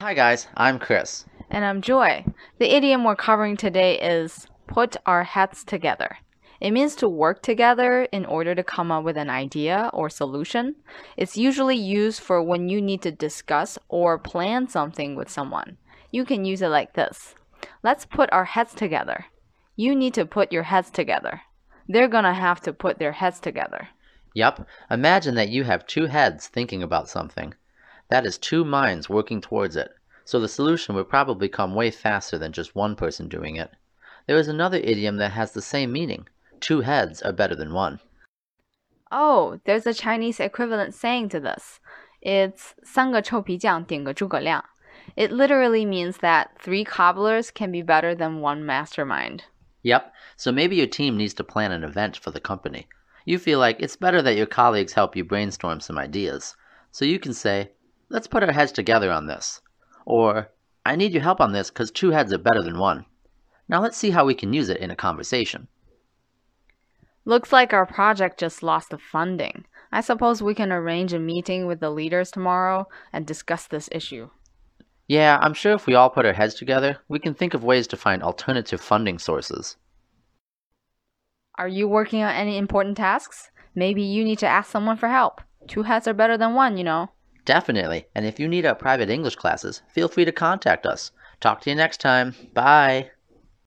Hi, guys. I'm Chris. And I'm Joy. The idiom we're covering today is put our heads together. It means to work together in order to come up with an idea or solution. It's usually used for when you need to discuss or plan something with someone. You can use it like this Let's put our heads together. You need to put your heads together. They're gonna have to put their heads together. Yup. Imagine that you have two heads thinking about something. That is two minds working towards it, so the solution would probably come way faster than just one person doing it. There is another idiom that has the same meaning two heads are better than one. Oh, there's a Chinese equivalent saying to this. It's 三个臭皮匠顶个诸葛亮. It literally means that three cobblers can be better than one mastermind. Yep, so maybe your team needs to plan an event for the company. You feel like it's better that your colleagues help you brainstorm some ideas. So you can say, Let's put our heads together on this. Or, I need your help on this because two heads are better than one. Now let's see how we can use it in a conversation. Looks like our project just lost the funding. I suppose we can arrange a meeting with the leaders tomorrow and discuss this issue. Yeah, I'm sure if we all put our heads together, we can think of ways to find alternative funding sources. Are you working on any important tasks? Maybe you need to ask someone for help. Two heads are better than one, you know. Definitely. And if you need our private English classes, feel free to contact us. Talk to you next time. Bye.